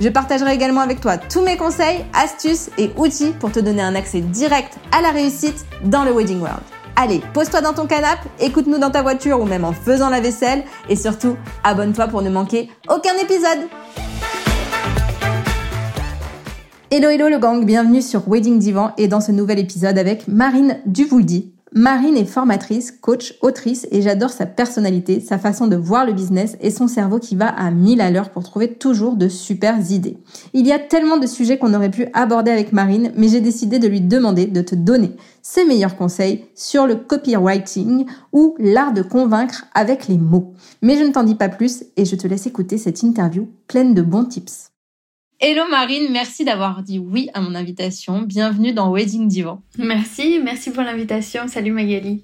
Je partagerai également avec toi tous mes conseils, astuces et outils pour te donner un accès direct à la réussite dans le Wedding World. Allez, pose-toi dans ton canapé, écoute-nous dans ta voiture ou même en faisant la vaisselle et surtout, abonne-toi pour ne manquer aucun épisode. Hello hello le gang, bienvenue sur Wedding Divan et dans ce nouvel épisode avec Marine Duvouldi, Marine est formatrice, coach, autrice et j'adore sa personnalité, sa façon de voir le business et son cerveau qui va à mille à l'heure pour trouver toujours de super idées. Il y a tellement de sujets qu'on aurait pu aborder avec Marine, mais j'ai décidé de lui demander de te donner ses meilleurs conseils sur le copywriting ou l'art de convaincre avec les mots. Mais je ne t'en dis pas plus et je te laisse écouter cette interview pleine de bons tips. Hello Marine, merci d'avoir dit oui à mon invitation. Bienvenue dans Wedding Divan. Merci, merci pour l'invitation. Salut Magali.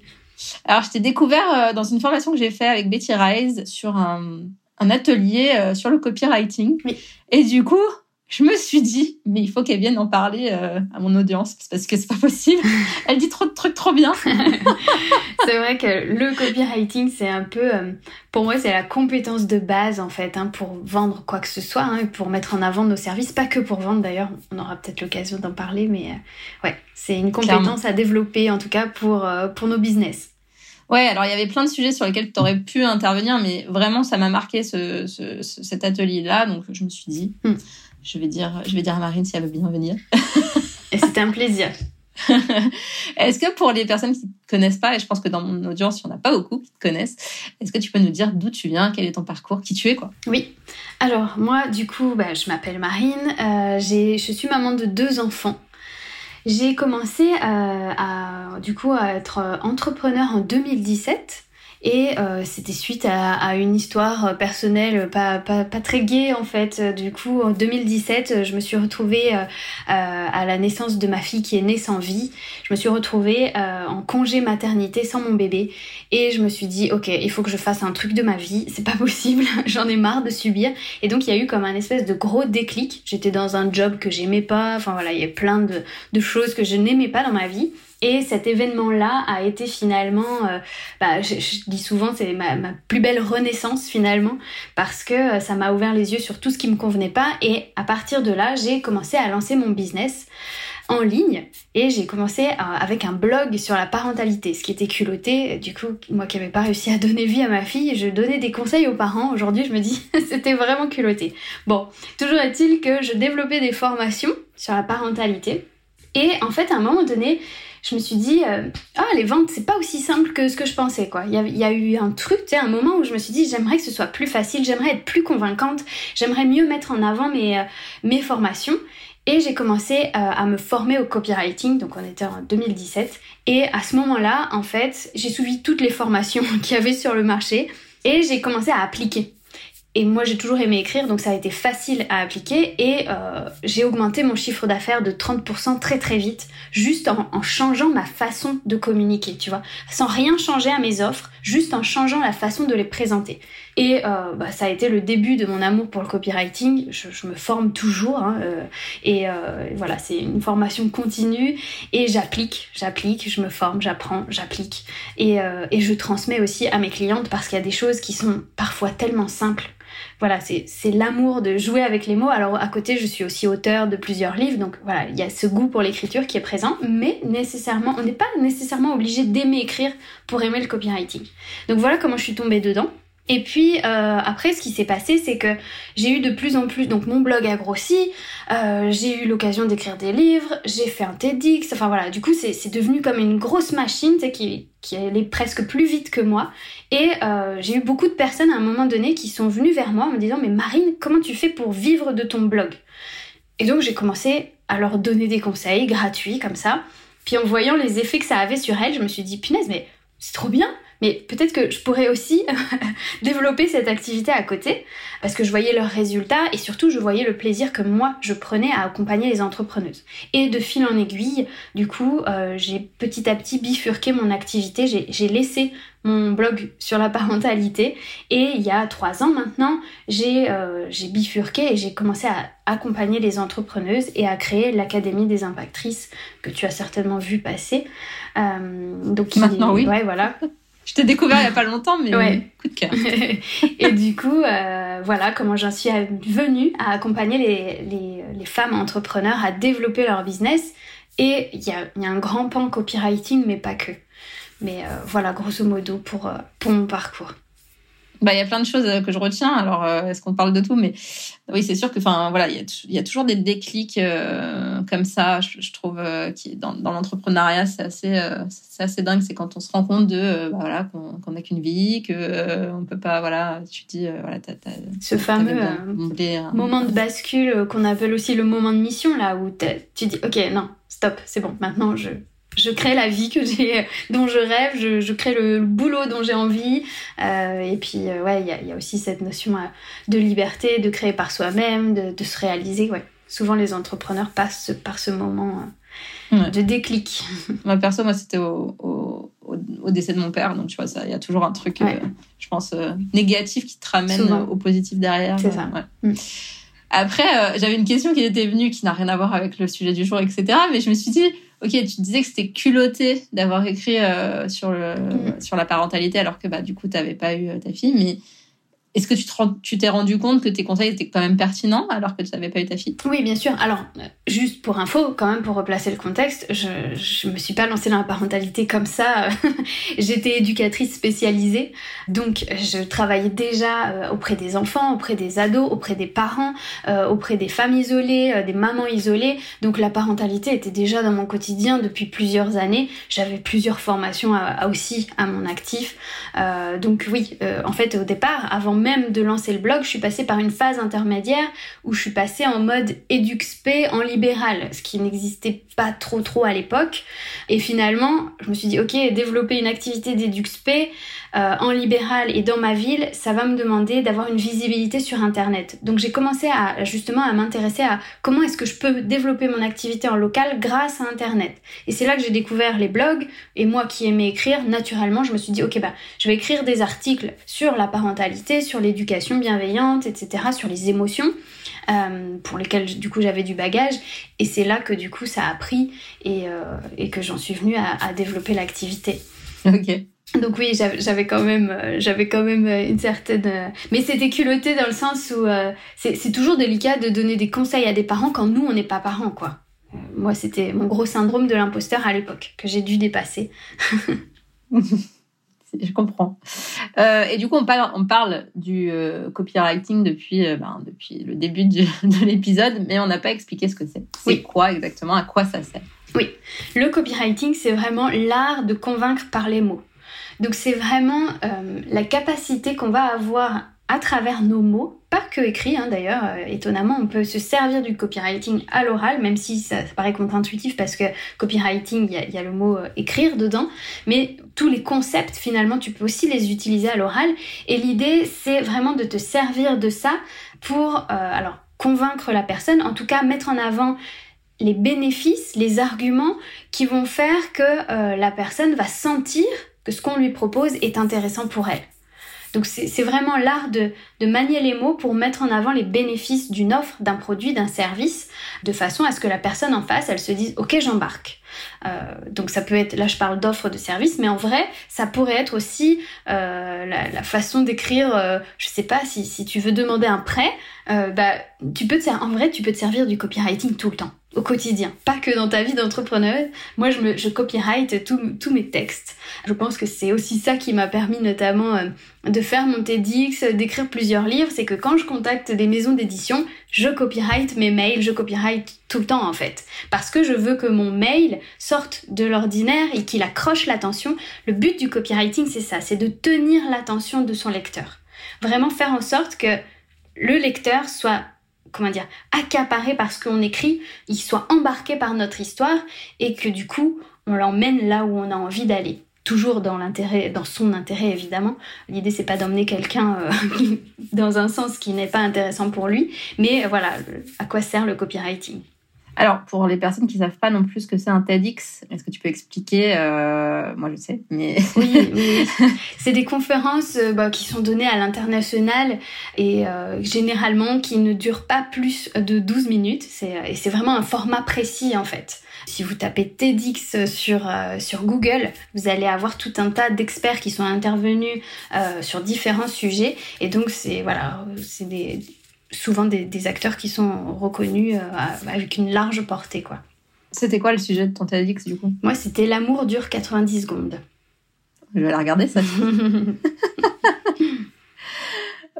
Alors, je t'ai découvert euh, dans une formation que j'ai faite avec Betty Rise sur un, atelier euh, sur le copywriting. Oui. Et du coup, je me suis dit, mais il faut qu'elle vienne en parler euh, à mon audience parce que c'est pas possible. Elle dit trop de trucs trop bien. c'est vrai que le copywriting, c'est un peu, euh, pour moi, c'est la compétence de base en fait, hein, pour vendre quoi que ce soit, hein, pour mettre en avant nos services, pas que pour vendre d'ailleurs. On aura peut-être l'occasion d'en parler, mais euh, ouais, c'est une compétence à développer en tout cas pour pour nos business. Ouais, alors il y avait plein de sujets sur lesquels tu aurais pu intervenir, mais vraiment ça m'a marqué ce, cet atelier-là, donc je me suis dit. Hmm je vais dire, je vais dire à Marine si elle veut bien venir. et c'était un plaisir. est-ce que pour les personnes qui ne te connaissent pas, et je pense que dans mon audience, il n'y en a pas beaucoup qui te connaissent, est-ce que tu peux nous dire d'où tu viens, quel est ton parcours, qui tu es quoi? Oui. Alors moi, du coup, bah, je m'appelle Marine, euh, je suis maman de deux enfants. J'ai commencé euh, à, du coup, à être entrepreneur en 2017. Et euh, c'était suite à, une histoire personnelle pas, pas, pas, très gaie en fait. Du coup, en 2017, je me suis retrouvée euh, à la naissance de ma fille qui est née sans vie. Je me suis retrouvée euh, en congé maternité sans mon bébé. Et je me suis dit, ok, il faut que je fasse un truc de ma vie. C'est pas possible, j'en ai marre de subir. Et donc, il y a eu comme un espèce de gros déclic. J'étais dans un job que j'aimais pas. Enfin voilà, il y a plein de, de choses que je n'aimais pas dans ma vie. Et cet événement-là a été finalement, euh, bah, je, dis souvent, c'est ma, plus belle renaissance finalement, parce que euh, ça m'a ouvert les yeux sur tout ce qui me convenait pas. Et à partir de là, j'ai commencé à lancer mon business en ligne et j'ai commencé avec un blog sur la parentalité, ce qui était culotté. Du coup, moi qui n'avais pas réussi à donner vie à ma fille, je donnais des conseils aux parents. Aujourd'hui, je me dis, c'était vraiment culotté. Bon, toujours est-il que je développais des formations sur la parentalité. Et en fait, à un moment donné, je me suis dit, euh, ah, les ventes, c'est pas aussi simple que ce que je pensais, quoi. Il y, a, eu un truc, tu sais, un moment où je me suis dit, j'aimerais que ce soit plus facile, j'aimerais être plus convaincante, j'aimerais mieux mettre en avant mes, euh, mes formations. Et j'ai commencé euh, à me former au copywriting, donc on était en 2017. Et à ce moment-là, en fait, j'ai suivi toutes les formations qu'il y avait sur le marché et j'ai commencé à appliquer. Et moi, j'ai toujours aimé écrire, donc ça a été facile à appliquer. Et euh, j'ai augmenté mon chiffre d'affaires de 30% très très vite, juste en, changeant ma façon de communiquer, tu vois. Sans rien changer à mes offres, juste en changeant la façon de les présenter. Et euh, bah, ça a été le début de mon amour pour le copywriting. Je, me forme toujours. Hein, euh, et voilà, c'est une formation continue. Et j'applique, j'applique, je me forme, j'apprends, j'applique. Et, et je transmets aussi à mes clientes parce qu'il y a des choses qui sont parfois tellement simples voilà, c'est l'amour de jouer avec les mots. Alors à côté, je suis aussi auteur de plusieurs livres, donc voilà, il y a ce goût pour l'écriture qui est présent, mais nécessairement, on n'est pas nécessairement obligé d'aimer écrire pour aimer le copywriting. Donc voilà comment je suis tombée dedans. Et puis euh, après, ce qui s'est passé, c'est que j'ai eu de plus en plus, donc mon blog a grossi, euh, j'ai eu l'occasion d'écrire des livres, j'ai fait un TEDx, enfin voilà, du coup c'est devenu comme une grosse machine qui, qui allait presque plus vite que moi. Et euh, j'ai eu beaucoup de personnes à un moment donné qui sont venues vers moi en me disant mais Marine, comment tu fais pour vivre de ton blog? Et donc j'ai commencé à leur donner des conseils gratuits comme ça. Puis en voyant les effets que ça avait sur elles, je me suis dit punaise mais c'est trop bien mais peut-être que je pourrais aussi développer cette activité à côté parce que je voyais leurs résultats et surtout je voyais le plaisir que moi je prenais à accompagner les entrepreneuses. Et de fil en aiguille, du coup, euh, j'ai petit à petit bifurqué mon activité, j'ai laissé mon blog sur la parentalité et il y a trois ans maintenant, j'ai euh, bifurqué et j'ai commencé à accompagner les entrepreneuses et à créer l'Académie des impactrices que tu as certainement vu passer. Euh, donc maintenant, oui. Ouais, voilà. Je t'ai découvert il n'y a pas longtemps, mais coup de cœur. et du coup, euh, voilà comment j'en suis venue à accompagner les, les, femmes entrepreneurs à développer leur business. Et il y a, y a, un grand pan copywriting, mais pas que. Mais euh, voilà, grosso modo, pour, euh, pour mon parcours. Bah, il y a plein de choses que je retiens. Alors, est-ce qu'on parle de tout Mais oui, c'est sûr que, enfin, voilà, il y, y, a toujours des déclics comme ça. Je, trouve qui dans, dans l'entrepreneuriat, c'est assez, c'est assez dingue. C'est quand on se rend compte de, bah, voilà, qu'on n'a qu'une vie, que on peut pas, voilà, tu dis, voilà, ce fameux moment de bascule qu'on appelle aussi le moment de mission là, où tu dis, ok, non, stop, c'est bon, maintenant je je crée la vie que j'ai, dont je rêve, je, je crée le, boulot dont j'ai envie. Euh, et puis, euh, ouais, il y a, y a, aussi cette notion euh, de liberté, de créer par soi-même, de, de, se réaliser. Ouais. Souvent, les entrepreneurs passent par ce moment euh, de déclic. Moi, perso, moi, c'était au, au, au, décès de mon père. Donc, tu vois, il y a toujours un truc, je pense, négatif qui te ramène au positif derrière. C'est ça. Mm. Après, j'avais une question qui était venue, qui n'a rien à voir avec le sujet du jour, etc. Mais je me suis dit, ok, tu disais que c'était culotté d'avoir écrit euh, sur, le, mm. sur la parentalité alors que bah, du coup, tu n'avais pas eu euh, ta fille. Mais est-ce que tu t'es rendu compte que tes conseils étaient quand même pertinents alors que tu n'avais pas eu ta fille? Oui, bien sûr. Alors, juste pour info, quand même, pour replacer le contexte, je ne me suis pas lancée dans la parentalité comme ça. J'étais éducatrice spécialisée. Donc, je travaillais déjà euh, auprès des enfants, auprès des ados, auprès des parents, euh, auprès des femmes isolées, euh, des mamans isolées. Donc, la parentalité était déjà dans mon quotidien depuis plusieurs années. J'avais plusieurs formations aussi à mon actif. donc, oui, en fait, au départ, avant même même de lancer le blog, je suis passée par une phase intermédiaire où je suis passée en mode EduxP en libéral, ce qui n'existait pas trop trop à l'époque. Et finalement, je me suis dit, ok, développer une activité d'EduxP euh, en libéral et dans ma ville, ça va me demander d'avoir une visibilité sur Internet. Donc j'ai commencé à justement à m'intéresser à comment est-ce que je peux développer mon activité en local grâce à Internet. Et c'est là que j'ai découvert les blogs. Et moi qui aimais écrire, naturellement, je me suis dit, ok, bah, je vais écrire des articles sur la parentalité, sur l'éducation bienveillante, etc., sur les émotions. Euh, pour lesquelles du coup j'avais du bagage et c'est là que du coup ça a pris et, euh, et que j'en suis venue à, à développer l'activité. Ok. Donc oui, j'avais quand même, euh, j'avais quand même euh, une certaine, euh, mais c'était culotté dans le sens où c'est toujours délicat de donner des conseils à des parents quand nous on n'est pas parents quoi. Moi c'était mon gros syndrome de l'imposteur à l'époque que j'ai dû dépasser. Je comprends. Euh, et du coup, on parle, on parle du copywriting depuis, ben, depuis le début de l'épisode, mais on n'a pas expliqué ce que c'est. C'est quoi exactement? À quoi ça sert? Oui, le copywriting, c'est vraiment l'art de convaincre par les mots. Donc c'est vraiment euh, la capacité qu'on va avoir à travers nos mots, pas que écrit hein, d'ailleurs, euh, étonnamment, on peut se servir du copywriting à l'oral, même si ça, paraît contre-intuitif parce que copywriting, il y, a, le mot euh, écrire dedans, mais tous les concepts finalement, tu peux aussi les utiliser à l'oral, et l'idée c'est vraiment de te servir de ça pour, alors, convaincre la personne, en tout cas mettre en avant les bénéfices, les arguments qui vont faire que la personne va sentir que ce qu'on lui propose est intéressant pour elle. Donc c'est vraiment l'art de, manier les mots pour mettre en avant les bénéfices d'une offre, d'un produit, d'un service, de façon à ce que la personne en face, elle se dise ok j'embarque. Euh, donc ça peut être, là je parle d'offre de service, mais en vrai ça pourrait être aussi euh, la, façon d'écrire, euh, je sais pas si, tu veux demander un prêt, bah tu peux en vrai tu peux te servir du copywriting tout le temps au quotidien, pas que dans ta vie d'entrepreneuse. Moi, je, me, je copyright tous mes textes. Je pense que c'est aussi ça qui m'a permis notamment euh, de faire mon TEDx, d'écrire plusieurs livres. C'est que quand je contacte des maisons d'édition, je copyright mes mails, je copyright tout le temps en fait. Parce que je veux que mon mail sorte de l'ordinaire et qu'il accroche l'attention. Le but du copywriting, c'est ça, c'est de tenir l'attention de son lecteur. Vraiment faire en sorte que le lecteur soit comment dire, accaparé par ce qu'on écrit, il soit embarqué par notre histoire et que du coup, on l'emmène là où on a envie d'aller. toujours dans l'intérêt, dans son intérêt évidemment. L'idée c'est pas d'emmener quelqu'un euh, dans un sens qui n'est pas intéressant pour lui, mais voilà, à quoi sert le copywriting? Alors, pour les personnes qui ne savent pas non plus ce que c'est un TEDx, est-ce que tu peux expliquer euh, Moi, je sais, mais... oui, oui. c'est des conférences euh, bah, qui sont données à l'international et euh, généralement qui ne durent pas plus de 12 minutes. et c'est vraiment un format précis, en fait. Si vous tapez TEDx sur, sur Google, vous allez avoir tout un tas d'experts qui sont intervenus sur différents sujets. Et donc, c'est voilà, c'est des, souvent des, acteurs qui sont reconnus euh, avec une large portée. quoi. C'était quoi le sujet de ton TEDx du coup? Moi, c'était L'amour dure 90 secondes. Je vais la regarder, ça.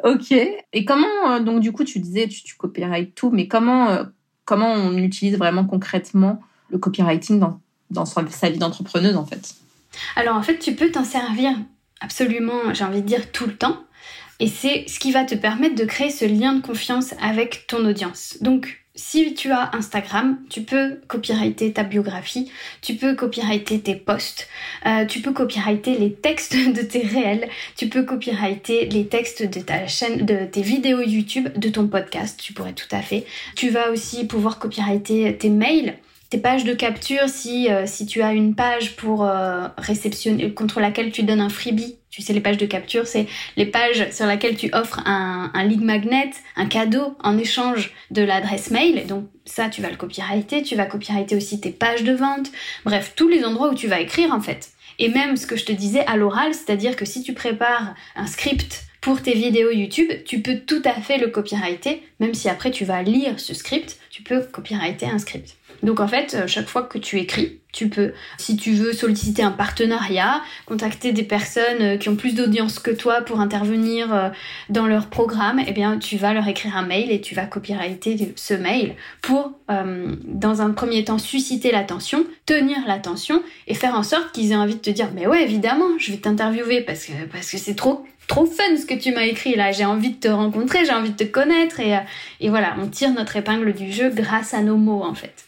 ok. Et comment, euh, donc du coup, tu disais, tu, tu copyright tout, mais comment, euh, comment on utilise vraiment concrètement le copywriting dans, dans sa vie d'entrepreneuse en fait? Alors en fait, tu peux t'en servir absolument, j'ai envie de dire, tout le temps. Et c'est ce qui va te permettre de créer ce lien de confiance avec ton audience. Donc, si tu as Instagram, tu peux copyrighter ta biographie, tu peux copyrighter tes posts, euh, tu peux copyrighter les textes de tes réels, tu peux copyrighter les textes de ta chaîne, de tes vidéos YouTube, de ton podcast, tu pourrais tout à fait. Tu vas aussi pouvoir copyrighter tes mails tes pages de capture, si, euh, si tu as une page pour euh, réceptionner, contre laquelle tu donnes un freebie, tu sais, les pages de capture, c'est les pages sur lesquelles tu offres un, un magnet, un cadeau en échange de l'adresse mail. Donc ça, tu vas le copyrighter. Tu vas copyrighter aussi tes pages de vente. Bref, tous les endroits où tu vas écrire en fait. Et même ce que je te disais à l'oral, c'est-à-dire que si tu prépares un script pour tes vidéos YouTube, tu peux tout à fait le copyrighter, même si après tu vas lire ce script, tu peux copyrighter un script. Donc en fait, euh, chaque fois que tu écris, tu peux, si tu veux solliciter un partenariat, contacter des personnes euh, qui ont plus d'audience que toi pour intervenir euh, dans leur programme, eh bien tu vas leur écrire un mail et tu vas copyrighter ce mail pour, dans un premier temps, susciter l'attention, tenir l'attention et faire en sorte qu'ils aient envie de te dire, mais ouais, évidemment, je vais t'interviewer parce que parce que c'est trop trop fun ce que tu m'as écrit là, j'ai envie de te rencontrer, j'ai envie de te connaître et, et voilà, on tire notre épingle du jeu grâce à nos mots en fait.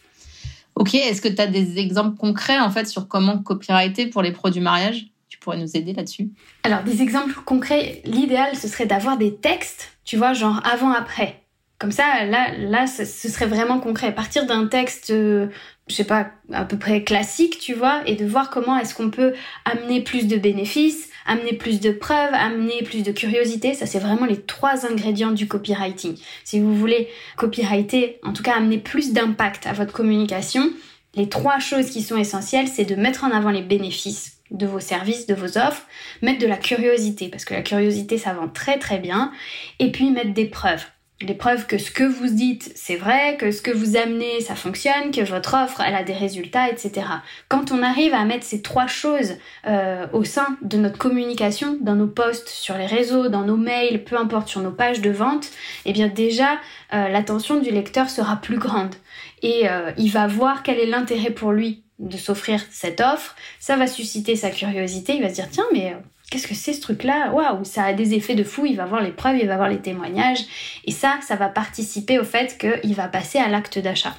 Ok, est-ce que tu as des exemples concrets en fait sur comment copyrighter pour les produits mariage? Tu pourrais nous aider là-dessus? Alors des exemples concrets, l'idéal ce serait d'avoir des textes, tu vois, genre avant-après. Comme ça, là, là, ce serait vraiment concret. Partir d'un texte, euh, je sais pas, à peu près classique, tu vois, et de voir comment est-ce qu'on peut amener plus de bénéfices, amener plus de preuves, amener plus de curiosité. Ça, c'est vraiment les trois ingrédients du copywriting. Si vous voulez copywriter, en tout cas amener plus d'impact à votre communication, les trois choses qui sont essentielles, c'est de mettre en avant les bénéfices de vos services, de vos offres, mettre de la curiosité, parce que la curiosité, ça vend très très bien, et puis mettre des preuves les preuves que ce que vous dites, c'est vrai, que ce que vous amenez, ça fonctionne, que votre offre, elle a des résultats, etc. Quand on arrive à mettre ces trois choses euh, au sein de notre communication, dans nos posts, sur les réseaux, dans nos mails, peu importe, sur nos pages de vente, eh bien déjà, euh, l'attention du lecteur sera plus grande. Et euh, il va voir quel est l'intérêt pour lui de s'offrir cette offre. Ça va susciter sa curiosité. Il va se dire, tiens, mais qu'est-ce que c'est ce truc-là? Waouh, ça a des effets de fou, il va voir les preuves, il va voir les témoignages. Et ça, ça va participer au fait qu'il va passer à l'acte d'achat.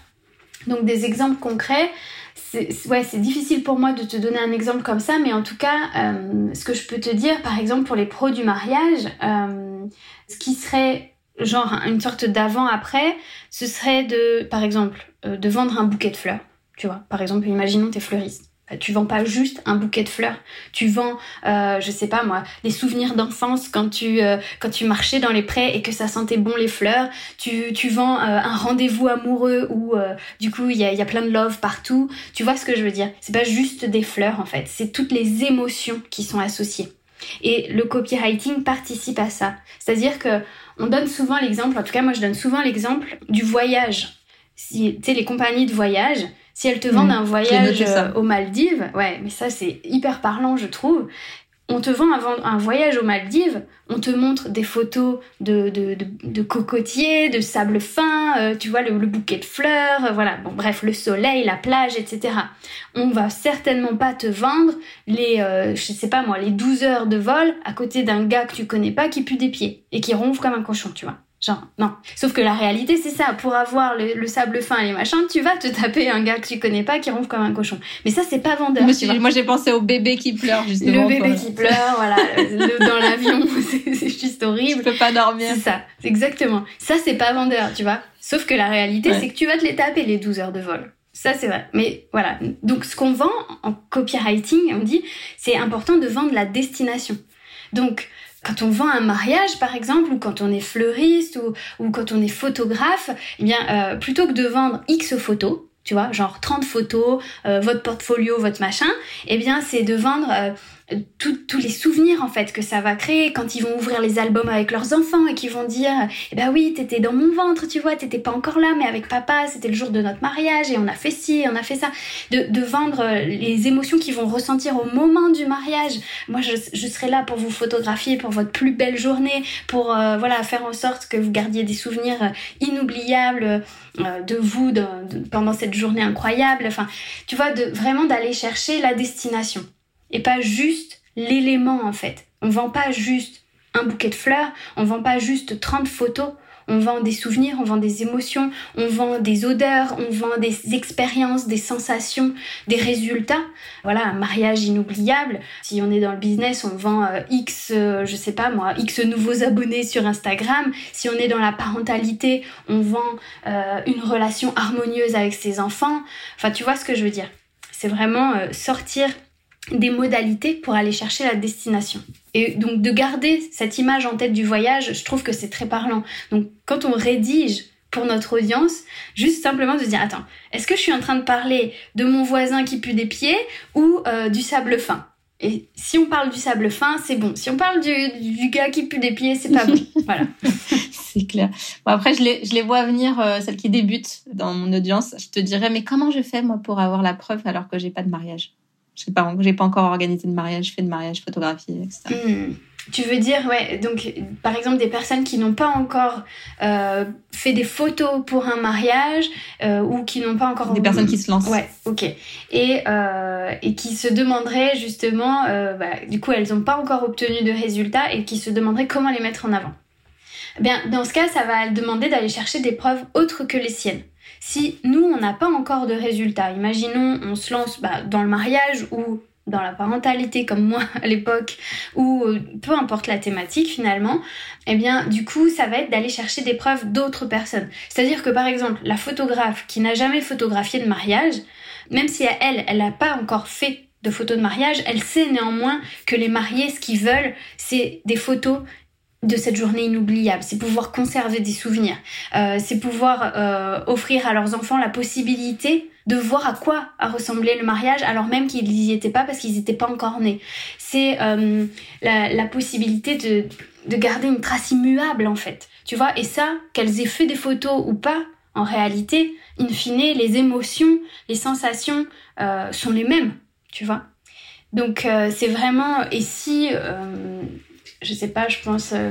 Donc des exemples concrets, c'est difficile pour moi de te donner un exemple comme ça, mais en tout cas, euh, ce que je peux te dire, par exemple, pour les pros du mariage, euh, ce qui serait genre une sorte d'avant-après, ce serait de, par exemple, euh, de vendre un bouquet de fleurs. Tu vois, par exemple, imaginons tes fleuristes euh, tu vends pas juste un bouquet de fleurs. Tu vends, euh, je sais pas moi, des souvenirs d'enfance quand tu euh, quand tu marchais dans les prés et que ça sentait bon les fleurs. Tu, tu vends euh, un rendez-vous amoureux où du coup il y a, y a plein de love partout. Tu vois ce que je veux dire? C'est pas juste des fleurs en fait. C'est toutes les émotions qui sont associées. Et le copywriting participe à ça. C'est-à-dire que on donne souvent l'exemple, en tout cas moi je donne souvent l'exemple du voyage. Si, tu sais, les compagnies de voyage, si elles te vendent mm. un voyage euh, aux Maldives, ouais, mais ça c'est hyper parlant, je trouve. On te vend un, voyage aux Maldives, on te montre des photos de, de, cocotiers, de sable fin, euh, tu vois, le, bouquet de fleurs, euh, voilà, bon, bref, le soleil, la plage, etc. On va certainement pas te vendre les, je sais pas moi, les 12 heures de vol à côté d'un gars que tu connais pas qui pue des pieds et qui ronfle comme un cochon, tu vois. Genre, non. Sauf que la réalité, c'est ça. Pour avoir le, sable fin et les machins, tu vas te taper un gars que tu connais pas qui ronfle comme un cochon. Mais ça, c'est pas vendeur. Moi, j'ai pensé au bébé qui pleure, justement. Le bébé qui pleure, voilà. dans l'avion, c'est juste horrible. Je peux pas dormir. C'est ça. Exactement. Ça, c'est pas vendeur, tu vois. Sauf que la réalité, c'est que tu vas te les taper, les 12 heures de vol. Ça, c'est vrai. Mais voilà. Donc, ce qu'on vend en copywriting, on dit, c'est important de vendre la destination. Donc, quand on vend un mariage, par exemple, ou quand on est fleuriste, ou, quand on est photographe, eh bien, euh, plutôt que de vendre X photos, tu vois, genre 30 photos, euh, votre portfolio, votre machin, eh bien, c'est de vendre euh, tous les souvenirs en fait que ça va créer quand ils vont ouvrir les albums avec leurs enfants et qu'ils vont dire eh ben oui t'étais dans mon ventre tu vois t'étais pas encore là mais avec papa c'était le jour de notre mariage et on a fait ci on a fait ça. De, de vendre euh, les émotions qu'ils vont ressentir au moment du mariage. Moi je, je, serai là pour vous photographier pour votre plus belle journée pour euh, voilà faire en sorte que vous gardiez des souvenirs euh, inoubliables de vous pendant cette journée incroyable. Enfin tu vois de vraiment d'aller chercher la destination et pas juste l'élément en fait. On vend pas juste un bouquet de fleurs, on vend pas juste 30 photos, on vend des souvenirs, on vend des émotions, on vend des odeurs, on vend des expériences, des sensations, des résultats. Voilà, un mariage inoubliable. Si on est dans le business, on vend euh, X, euh, je sais pas moi, X nouveaux abonnés sur Instagram. Si on est dans la parentalité, on vend euh, une relation harmonieuse avec ses enfants. Enfin, tu vois ce que je veux dire. C'est vraiment sortir des modalités pour aller chercher la destination. Et donc de garder cette image en tête du voyage, je trouve que c'est très parlant. Donc quand on rédige pour notre audience, juste simplement de se dire, attends, est-ce que je suis en train de parler de mon voisin qui pue des pieds ou euh, du sable fin? Et si on parle du sable fin, c'est bon. Si on parle du, gars qui pue des pieds, c'est pas bon. Voilà. c'est clair. Bon, après, je les, je les vois venir, euh, celles qui débutent dans mon audience. Je te dirais, mais comment je fais, moi, pour avoir la preuve alors que j'ai pas de mariage? Je sais pas, encore organisé de mariage, fait de mariage, photographié, etc. Hmm. Tu veux dire, ouais, donc par exemple des personnes qui n'ont pas encore euh, fait des photos pour un mariage euh, ou qui n'ont pas encore... Des personnes qui se lancent. Ouais, ok. Et, euh, et qui se demanderaient justement, bah, du coup elles n'ont pas encore obtenu de résultats et qui se demanderaient comment les mettre en avant. Eh bien, dans ce cas, ça va demander d'aller chercher des preuves autres que les siennes. Si nous, on n'a pas encore de résultats, imaginons on se lance bah, dans le mariage ou dans la parentalité comme moi à l'époque ou euh, peu importe la thématique finalement, eh bien du coup ça va être d'aller chercher des preuves d'autres personnes. C'est-à-dire que par exemple la photographe qui n'a jamais photographié de mariage, même si elle, elle n'a pas encore fait de photos de mariage, elle sait néanmoins que les mariés, ce qu'ils veulent, c'est des photos de cette journée inoubliable, c'est pouvoir conserver des souvenirs, euh, c'est pouvoir euh, offrir à leurs enfants la possibilité de voir à quoi a ressemblé le mariage alors même qu'ils n'y étaient pas parce qu'ils n'étaient pas encore nés. C'est euh, la, la, possibilité de, de garder une trace immuable en fait, tu vois, et ça, qu'elles aient fait des photos ou pas, en réalité, in fine, les émotions, les sensations sont les mêmes, tu vois. Donc c'est vraiment, et si je sais pas, je pense. Euh,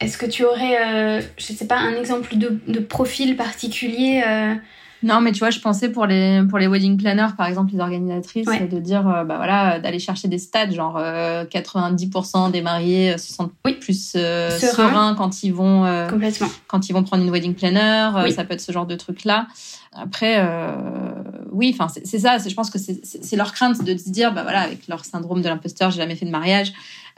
est-ce que tu aurais, euh, je sais pas, un exemple de, de profil particulier euh? Non, mais tu vois, je pensais pour les pour les wedding planners, par exemple, les organisatrices, de dire, bah voilà, d'aller chercher des stats, genre 90% des mariés se sentent plus sereins quand ils vont complètement quand ils vont prendre une wedding planner. Ça peut être ce genre de truc là. Après, oui, enfin c'est ça. Je pense que c'est leur crainte de se dire, bah voilà, avec leur syndrome de l'imposteur, j'ai jamais fait de mariage.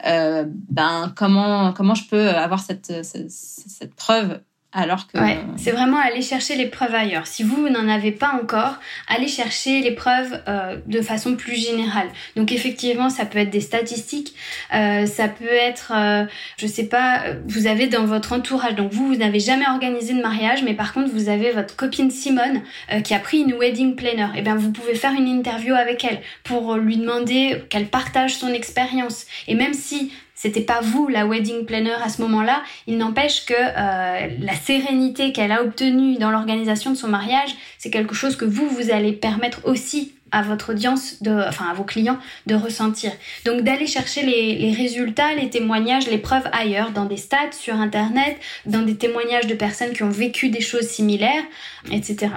Euh, ben comment comment je peux avoir cette, cette, cette preuve alors que... Ouais, c'est vraiment aller chercher les preuves ailleurs. Si vous n'en avez pas encore, allez chercher les preuves euh, de façon plus générale. Donc effectivement, ça peut être des statistiques, euh, ça peut être, euh, je sais pas, vous avez dans votre entourage, donc vous, vous n'avez jamais organisé de mariage, mais par contre, vous avez votre copine Simone euh, qui a pris une wedding planner. Et eh bien, vous pouvez faire une interview avec elle pour lui demander qu'elle partage son expérience. Et même si c'était pas vous la wedding planner à ce moment-là. Il n'empêche que euh, la sérénité qu'elle a obtenue dans l'organisation de son mariage, c'est quelque chose que vous, vous allez permettre aussi à votre audience, enfin à vos clients, de ressentir. Donc d'aller chercher les, résultats, les témoignages, les preuves ailleurs, dans des stats, sur Internet, dans des témoignages de personnes qui ont vécu des choses similaires, etc.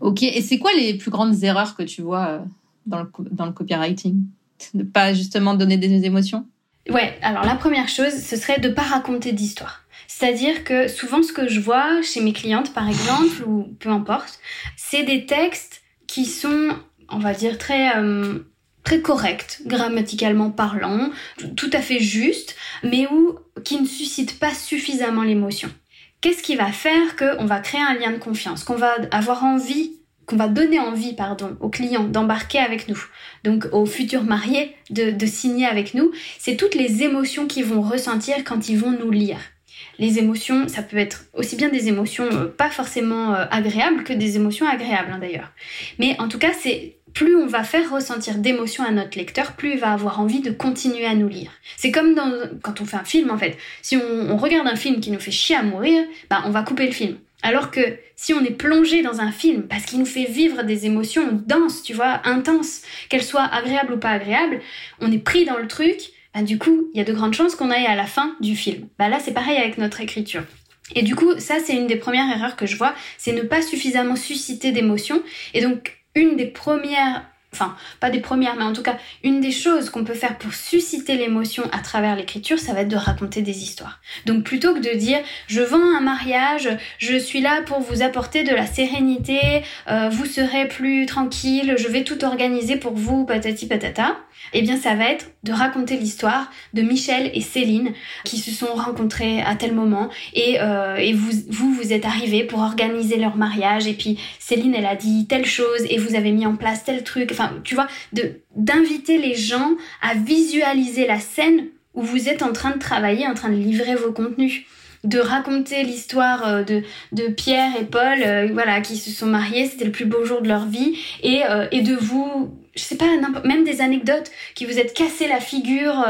Ok, et c'est quoi les plus grandes erreurs que tu vois euh, dans le copywriting? Ne pas justement donner des émotions? Ouais, alors la première chose, ce serait de pas raconter d'histoire. C'est-à-dire que souvent ce que je vois chez mes clientes par exemple ou peu importe, c'est des textes qui sont on va dire très euh, très corrects grammaticalement parlant, tout à fait juste, mais où qui ne suscitent pas suffisamment l'émotion. Qu'est-ce qui va faire qu'on va créer un lien de confiance, qu'on va avoir envie qu'on va donner envie, aux clients d'embarquer avec nous, donc aux futurs mariés de, signer avec nous, c'est toutes les émotions qu'ils vont ressentir quand ils vont nous lire. Les émotions, ça peut être aussi bien des émotions euh, pas forcément euh, agréables que des émotions agréables hein, d'ailleurs. Mais en tout cas, c'est plus on va faire ressentir d'émotions à notre lecteur, plus il va avoir envie de continuer à nous lire. C'est comme quand on fait un film en fait. Si on, on, regarde un film qui nous fait chier à mourir, bah on va couper le film. Alors que si on est plongé dans un film parce qu'il nous fait vivre des émotions denses, tu vois, intenses, qu'elles soient agréables ou pas agréables, on est pris dans le truc, bah du coup, il y a de grandes chances qu'on aille à la fin du film. Bah là, c'est pareil avec notre écriture. Et du coup, ça, c'est une des premières erreurs que je vois, c'est ne pas suffisamment susciter d'émotions. Et donc, une des premières enfin pas des premières, mais en tout cas une des choses qu'on peut faire pour susciter l'émotion à travers l'écriture, ça va être de raconter des histoires. Donc plutôt que de dire je vends un mariage, je suis là pour vous apporter de la sérénité, euh, vous serez plus tranquille, je vais tout organiser pour vous, patati patata, eh bien ça va être de raconter l'histoire de Michel et Céline qui se sont rencontrés à tel moment. Et, euh, et vous, vous vous êtes arrivés pour organiser leur mariage. Et puis Céline elle a dit telle chose et vous avez mis en place tel truc. Enfin tu vois, d'inviter les gens à visualiser la scène où vous êtes en train de travailler, en train de livrer vos contenus. De raconter l'histoire euh, de, de Pierre et Paul, euh, voilà, qui se sont mariés, c'était le plus beau jour de leur vie, et, et de vous, je sais pas, même des anecdotes qui vous êtes cassé la figure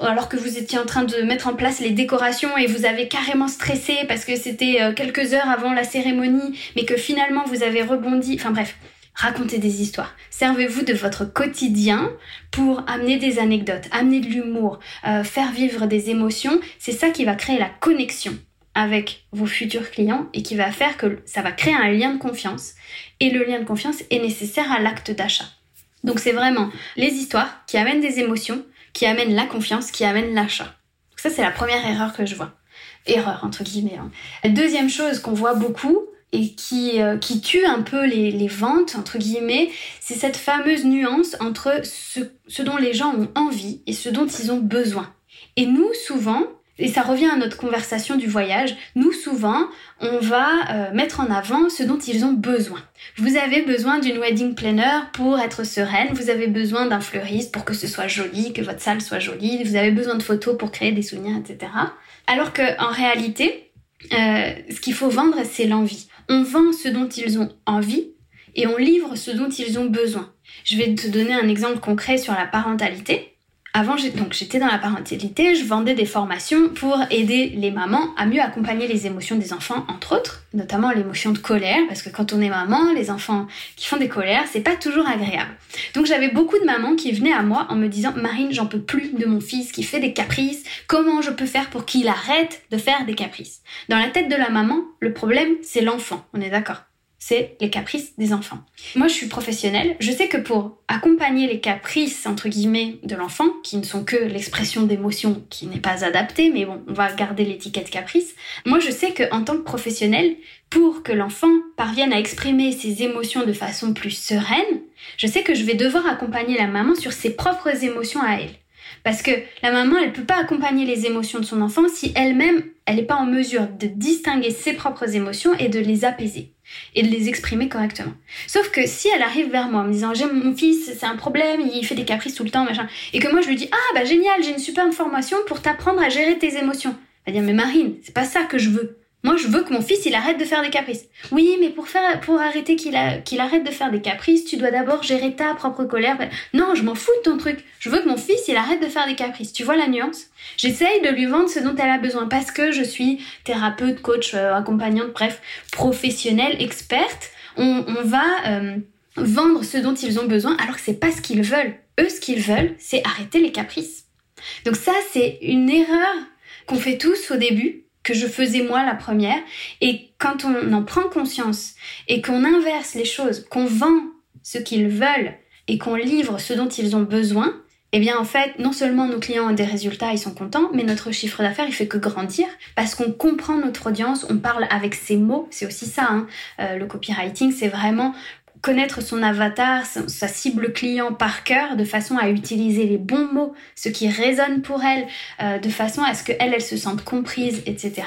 alors que vous étiez en train de mettre en place les décorations et vous avez carrément stressé parce que c'était quelques heures avant la cérémonie, mais que finalement vous avez rebondi, enfin bref racontez des histoires. Servez-vous de votre quotidien pour amener des anecdotes, amener de l'humour, euh, faire vivre des émotions. C'est ça qui va créer la connexion avec vos futurs clients et qui va faire que ça va créer un lien de confiance. Et le lien de confiance est nécessaire à l'acte d'achat. Donc c'est vraiment les histoires qui amènent des émotions, qui amènent la confiance, qui amènent l'achat. Ça c'est la première erreur que je vois. Erreur entre guillemets. Hein. La deuxième chose qu'on voit beaucoup, et qui, euh, qui tue un peu les, les ventes, entre guillemets, c'est cette fameuse nuance entre ce, ce dont les gens ont envie et ce dont ils ont besoin. Et nous, souvent, et ça revient à notre conversation du voyage, nous souvent, on va euh, mettre en avant ce dont ils ont besoin. Vous avez besoin d'une wedding planner pour être sereine, vous avez besoin d'un fleuriste pour que ce soit joli, que votre salle soit jolie, vous avez besoin de photos pour créer des souvenirs, etc. Alors que en réalité, euh, ce qu'il faut vendre, c'est l'envie. On vend ce dont ils ont envie et on livre ce dont ils ont besoin. Je vais te donner un exemple concret sur la parentalité. Avant, j'étais dans la parentalité, je vendais des formations pour aider les mamans à mieux accompagner les émotions des enfants, entre autres, notamment l'émotion de colère, parce que quand on est maman, les enfants qui font des colères, c'est pas toujours agréable. Donc j'avais beaucoup de mamans qui venaient à moi en me disant Marine, j'en peux plus de mon fils qui fait des caprices, comment je peux faire pour qu'il arrête de faire des caprices? Dans la tête de la maman, le problème, c'est l'enfant, on est d'accord? C'est les caprices des enfants. Moi, je suis professionnelle. Je sais que pour accompagner les caprices, entre guillemets, de l'enfant, qui ne sont que l'expression d'émotions qui n'est pas adaptée, mais bon, on va garder l'étiquette caprice. Moi, je sais qu'en tant que professionnelle, pour que l'enfant parvienne à exprimer ses émotions de façon plus sereine, je sais que je vais devoir accompagner la maman sur ses propres émotions à elle. Parce que la maman, elle peut pas accompagner les émotions de son enfant si elle-même, elle n'est pas en mesure de distinguer ses propres émotions et de les apaiser et de les exprimer correctement. Sauf que si elle arrive vers moi en me disant j'aime mon fils, c'est un problème, il fait des caprices tout le temps, machin, et que moi je lui dis ah bah génial, j'ai une super formation pour t'apprendre à gérer tes émotions. Elle va dire mais Marine, c'est pas ça que je veux. Moi, je veux que mon fils, il arrête de faire des caprices. Oui, mais pour faire, pour arrêter qu'il qu'il arrête de faire des caprices, tu dois d'abord gérer ta propre colère. Non, je m'en fous de ton truc. Je veux que mon fils, il arrête de faire des caprices. Tu vois la nuance? J'essaye de lui vendre ce dont elle a besoin parce que je suis thérapeute, coach, euh, accompagnante, bref, professionnelle, experte. On, va euh, vendre ce dont ils ont besoin alors que c'est pas ce qu'ils veulent. Eux, ce qu'ils veulent, c'est arrêter les caprices. Donc ça, c'est une erreur qu'on fait tous au début que je faisais moi la première. Et quand on en prend conscience et qu'on inverse les choses, qu'on vend ce qu'ils veulent et qu'on livre ce dont ils ont besoin, eh bien en fait, non seulement nos clients ont des résultats, ils sont contents, mais notre chiffre d'affaires, il fait que grandir parce qu'on comprend notre audience, on parle avec ses mots, c'est aussi ça, hein. euh, le copywriting, c'est vraiment connaître son avatar, sa cible client par cœur, de façon à utiliser les bons mots, ce qui résonne pour elle, euh, de façon à ce qu'elle, elle se sente comprise, etc.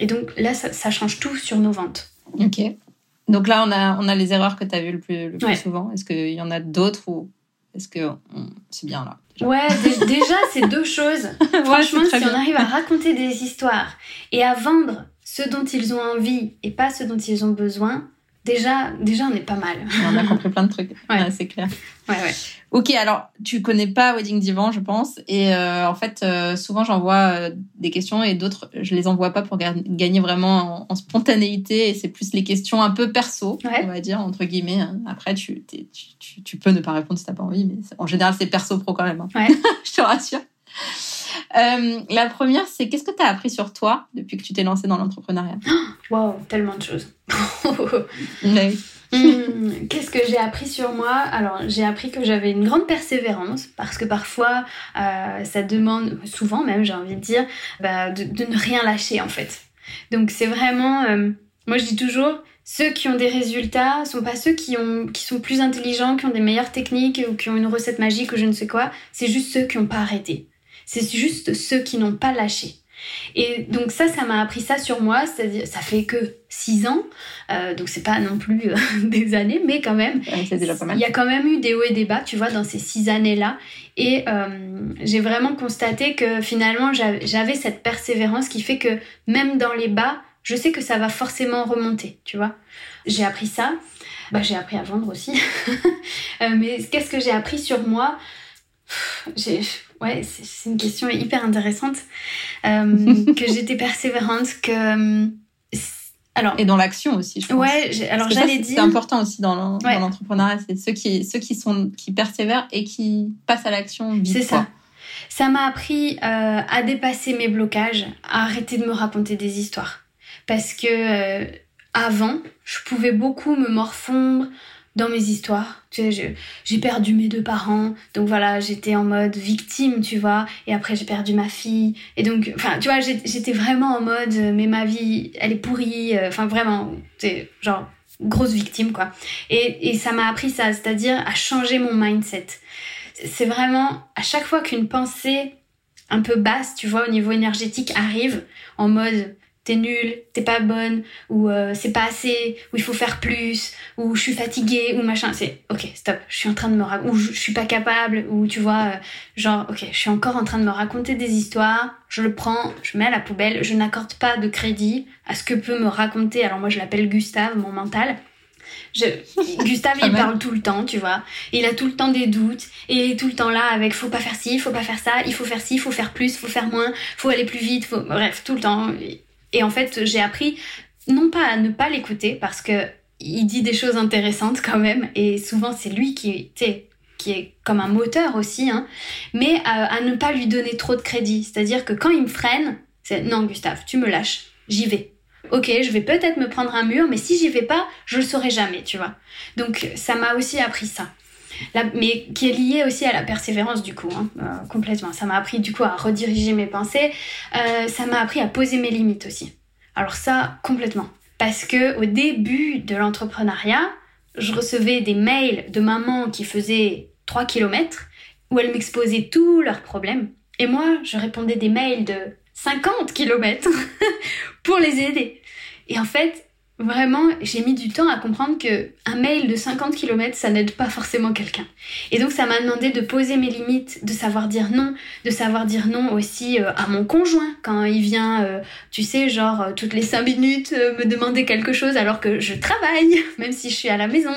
Et donc là, ça, change tout sur nos ventes. Ok. Donc là, on a, on a les erreurs que tu as vues le plus, le plus souvent. Est-ce qu'il y en a d'autres ou est-ce que c'est bien là? Ouais, déjà, c'est deux choses. Franchement, si on arrive à raconter des histoires et à vendre ce dont ils ont envie et pas ce dont ils ont besoin, déjà, déjà, on est pas mal. on a compris plein de trucs. Ouais. c'est clair. Ouais, ouais. Ok, alors tu connais pas Wedding Divan, je pense, et euh, en fait, euh, souvent j'envoie euh, des questions et d'autres je les envoie pas pour gagner vraiment en, spontanéité. Et c'est plus les questions un peu perso, on va dire entre guillemets. Hein. Après, tu, tu, tu, peux ne pas répondre si t'as pas envie, mais en général c'est perso pro quand même. Hein. Je te rassure. La première, c'est qu'est-ce que tu as appris sur toi depuis que tu t'es lancée dans l'entrepreneuriat? Wow, tellement de choses. oui. Hmm, qu'est-ce que j'ai appris sur moi? Alors, j'ai appris que j'avais une grande persévérance parce que parfois, euh, ça demande, souvent même, j'ai envie de dire, bah, de, ne rien lâcher en fait. Donc, c'est vraiment, euh, moi je dis toujours, ceux qui ont des résultats sont pas ceux qui, ont, qui sont plus intelligents, qui ont des meilleures techniques ou qui ont une recette magique ou je ne sais quoi. C'est juste ceux qui n'ont pas arrêté. C'est juste ceux qui n'ont pas lâché. Et donc ça, ça m'a appris ça sur moi, c'est-à-dire ça fait que six ans, euh, donc c'est pas non plus euh, des années, mais quand même, il y a quand même eu des hauts et des bas, tu vois, dans ces six années-là. Et euh, j'ai vraiment constaté que finalement, j'avais cette persévérance qui fait que même dans les bas, je sais que ça va forcément remonter, tu vois. J'ai appris ça. Bah, j'ai appris à vendre aussi. mais qu'est-ce que j'ai appris sur moi? J'ai ouais, c'est une question hyper intéressante. Euh, que j'étais persévérante, que. Alors, et dans l'action aussi, je pense. Ouais, alors j'allais dire. C'est important aussi dans l'entrepreneuriat, c'est ceux qui, ceux qui, sont, qui persévèrent et qui passent à l'action C'est ça. Ça m'a appris euh, à dépasser mes blocages, à arrêter de me raconter des histoires. Parce que euh, avant, je pouvais beaucoup me morfondre, dans mes histoires. Tu sais, j'ai perdu mes deux parents, donc voilà, j'étais en mode victime, tu vois. Et après, j'ai perdu ma fille. Et donc, enfin, tu vois, j'étais vraiment en mode, mais ma vie, elle est pourrie. Euh, enfin, vraiment, c'est genre grosse victime, quoi. Et, et ça m'a appris ça, c'est-à-dire à changer mon mindset. C'est vraiment à chaque fois qu'une pensée un peu basse, tu vois, au niveau énergétique arrive, en mode t'es nul, t'es pas bonne, ou euh, c'est pas assez, ou il faut faire plus, ou je suis fatiguée, ou machin. C'est ok, stop, je suis en train de me raconter, ou je, suis pas capable, ou tu vois, euh, genre, ok, je suis encore en train de me raconter des histoires, je le prends, je mets à la poubelle, je n'accorde pas de crédit à ce que peut me raconter. Alors moi, je l'appelle Gustave, mon mental. Je, Gustave, il parle tout le temps, tu vois. Il a tout le temps des doutes et il est tout le temps là avec faut pas faire ci, faut pas faire ça, il faut faire ci, faut faire plus, faut faire moins, faut aller plus vite, faut bref, tout le temps. Et en fait, j'ai appris non pas à ne pas l'écouter parce que il dit des choses intéressantes quand même et souvent c'est lui qui, qui est comme un moteur aussi, hein, mais à, ne pas lui donner trop de crédit. C'est-à-dire que quand il me freine, c'est non Gustave, tu me lâches, j'y vais. Ok, je vais peut-être me prendre un mur, mais si j'y vais pas, je le saurai jamais, tu vois. Donc ça m'a aussi appris ça. Mais qui est lié aussi à la persévérance du coup, hein, euh, complètement. Ça m'a appris du coup à rediriger mes pensées, euh, ça m'a appris à poser mes limites aussi. Alors ça, complètement. Parce que au début de l'entrepreneuriat, je recevais des mails de mamans qui faisaient 3 km où elles m'exposaient tous leurs problèmes. Et moi, je répondais des mails de 50 km pour les aider. Et en fait, Vraiment, j'ai mis du temps à comprendre que un mail de 50 km, ça n'aide pas forcément quelqu'un. Et donc ça m'a demandé de poser mes limites, de savoir dire non, de savoir dire non aussi euh, à mon conjoint quand il vient, euh, tu sais, genre euh, toutes les 5 minutes me demander quelque chose alors que je travaille, même si je suis à la maison.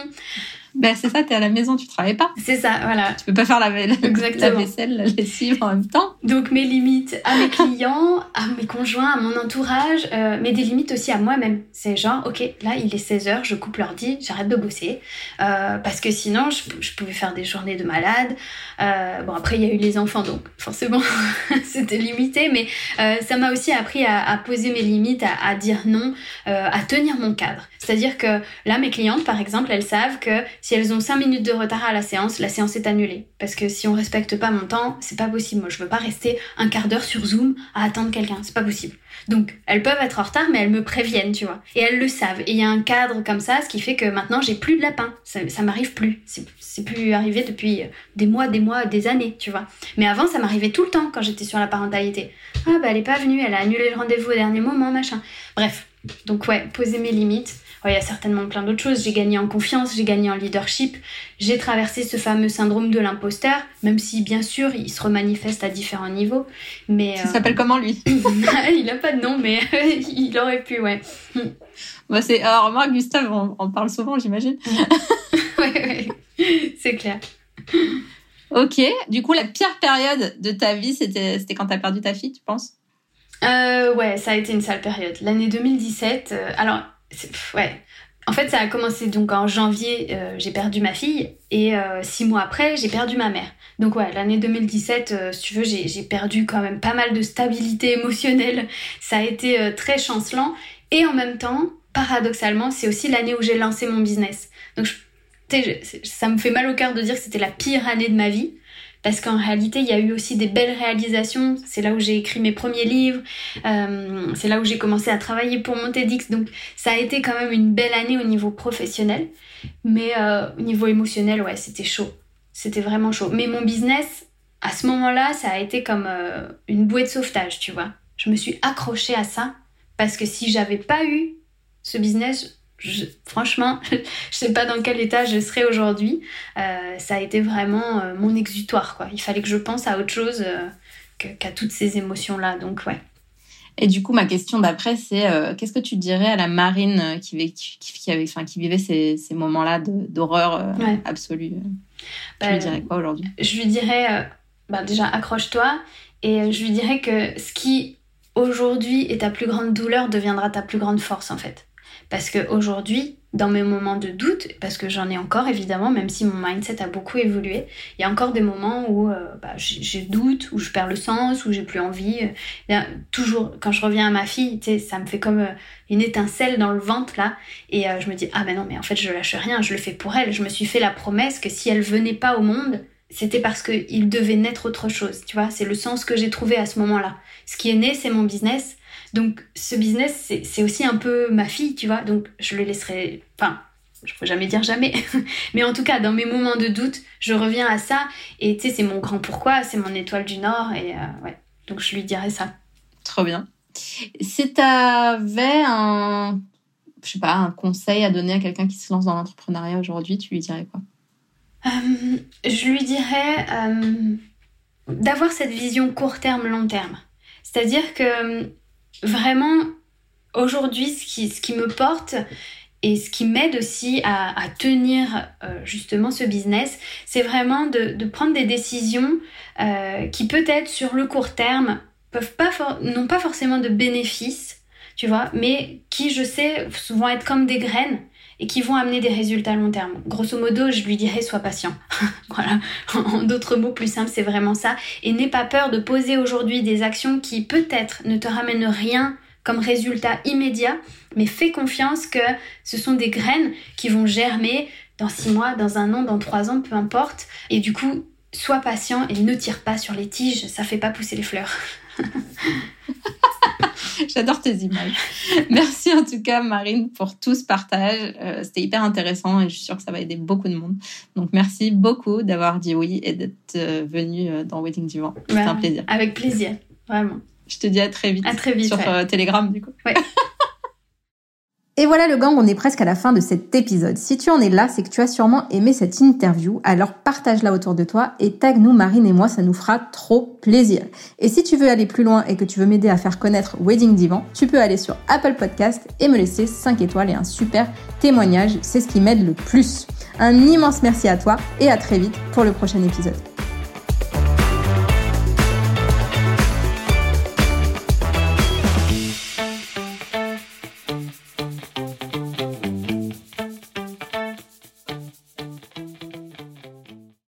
Ben, c'est ça, tu es à la maison, tu travailles pas. C'est ça, voilà. Tu peux pas faire la, la vaisselle, la lessive en même temps. Donc mes limites à mes clients, à mes conjoints, à mon entourage, euh, mais des limites aussi à moi-même. C'est genre, ok, là il est 16h, je coupe l'ordi, j'arrête de bosser. Euh, parce que sinon, je, pouvais faire des journées de malade. Euh, bon, après il y a eu les enfants, donc forcément c'était limité, mais euh, ça m'a aussi appris à, à, poser mes limites, à, à dire non, à tenir mon cadre. C'est-à-dire que là, mes clientes, par exemple, elles savent que si elles ont 5 minutes de retard à la séance, la séance est annulée. Parce que si on respecte pas mon temps, c'est pas possible. Moi, je veux pas rester un quart d'heure sur Zoom à attendre quelqu'un. C'est pas possible. Donc, elles peuvent être en retard, mais elles me préviennent, tu vois. Et elles le savent. Et il y a un cadre comme ça, ce qui fait que maintenant, j'ai plus de lapin. Ça, ça m'arrive plus. C'est plus arrivé depuis des mois, des mois, des années, tu vois. Mais avant, ça m'arrivait tout le temps quand j'étais sur la parentalité. Ah, bah, elle est pas venue, elle a annulé le rendez-vous au dernier moment, machin. Bref. Donc, ouais, poser mes limites. Il y a certainement plein d'autres choses. J'ai gagné en confiance, j'ai gagné en leadership. J'ai traversé ce fameux syndrome de l'imposteur, même si, bien sûr, il se remanifeste à différents niveaux. Mais. Il s'appelle comment, lui Il a pas de nom, mais il aurait pu, ouais. Bah, c'est... Alors, moi, Gustave, on, parle souvent, j'imagine. ouais, ouais. C'est clair. Ok. Du coup, la pire période de ta vie, c'était, c'était quand t'as perdu ta fille, tu penses? Euh, Ouais, ça a été une sale période. L'année 2017. Euh, alors, ouais. En fait, ça a commencé donc en janvier, euh, j'ai perdu ma fille et euh, six mois après, j'ai perdu ma mère. Donc ouais, l'année 2017, si tu veux, j'ai perdu quand même pas mal de stabilité émotionnelle. Ça a été très chancelant et en même temps, paradoxalement, c'est aussi l'année où j'ai lancé mon business. Donc je ça me fait mal au cœur de dire que c'était la pire année de ma vie. Parce qu'en réalité, il y a eu aussi des belles réalisations. C'est là où j'ai écrit mes premiers livres. Euh, c'est là où j'ai commencé à travailler pour mon TEDx. Donc, ça a été quand même une belle année au niveau professionnel. Mais euh, au niveau émotionnel, ouais, c'était chaud. C'était vraiment chaud. Mais mon business, à ce moment-là, ça a été comme euh, une bouée de sauvetage, tu vois. Je me suis accrochée à ça. Parce que si j'avais pas eu ce business, franchement, je sais pas dans quel état je serais aujourd'hui. Euh, ça a été vraiment euh, mon exutoire, quoi. Il fallait que je pense à autre chose euh, qu'à toutes ces émotions-là. Donc, ouais. Et du coup, ma question d'après, c'est qu'est-ce que tu dirais à la marine qui, qui, avait, qui vivait ces, ces moments-là d'horreur absolue? Tu lui bah, dirais quoi aujourd'hui? Je lui dirais, bah, déjà, accroche-toi. Et je lui dirais que ce qui aujourd'hui est ta plus grande douleur deviendra ta plus grande force, en fait. Parce qu'aujourd'hui, dans mes moments de doute, parce que j'en ai encore évidemment, même si mon mindset a beaucoup évolué, il y a encore des moments où euh, bah, j'ai doute, où je perds le sens, où j'ai plus envie. toujours, quand je reviens à ma fille, ça me fait comme euh, une étincelle dans le ventre là, et euh, je me dis ah ben non mais en fait je lâche rien, je le fais pour elle. Je me suis fait la promesse que si elle venait pas au monde, c'était parce qu'il devait naître autre chose. Tu vois, c'est le sens que j'ai trouvé à ce moment-là. Ce qui est né, c'est mon business donc ce business, c'est aussi un peu ma fille, tu vois. Donc je le laisserai. Enfin, je peux jamais dire jamais. Mais en tout cas, dans mes moments de doute, je reviens à ça. Et tu sais, c'est mon grand pourquoi, c'est mon étoile du Nord. Et euh, ouais, donc je lui dirais ça. Trop bien. Si tu avais un, je sais pas, un conseil à donner à quelqu'un qui se lance dans l'entrepreneuriat aujourd'hui, tu lui dirais quoi? Euh, Je lui dirais euh, d'avoir cette vision court terme, long terme. C'est-à-dire que vraiment, aujourd'hui, ce qui, ce qui me porte et ce qui m'aide aussi à, tenir euh, justement ce business, c'est vraiment de, prendre des décisions euh, qui peut-être sur le court terme n'ont pas forcément de bénéfices, tu vois, mais qui je sais souvent être comme des graines et qui vont amener des résultats à long terme. Grosso modo, je lui dirais sois patient. voilà. En d'autres mots plus simples, c'est vraiment ça. Et n'aie pas peur de poser aujourd'hui des actions qui peut-être ne te ramènent rien comme résultat immédiat, mais fais confiance que ce sont des graines qui vont germer dans six mois, dans un an, dans trois ans, peu importe. Et du coup, sois patient et ne tire pas sur les tiges, ça fait pas pousser les fleurs. J'adore tes images. Merci en tout cas, Marine, pour tout ce partage. Euh, c'était hyper intéressant et je suis sûre que ça va aider beaucoup de monde. Donc, merci beaucoup d'avoir dit oui et d'être euh, venue euh, dans Wedding du Vent. C'était un plaisir. Avec plaisir, vraiment. Je te dis à très vite. À très vite. Sur Telegram, du coup. Ouais. Et voilà le gang, on est presque à la fin de cet épisode. Si tu en es là, c'est que tu as sûrement aimé cette interview, alors partage-la autour de toi et tag nous, Marine et moi, ça nous fera trop plaisir. Et si tu veux aller plus loin et que tu veux m'aider à faire connaître Wedding Divan, tu peux aller sur Apple Podcast et me laisser 5 étoiles et un super témoignage, c'est ce qui m'aide le plus. Un immense merci à toi et à très vite pour le prochain épisode.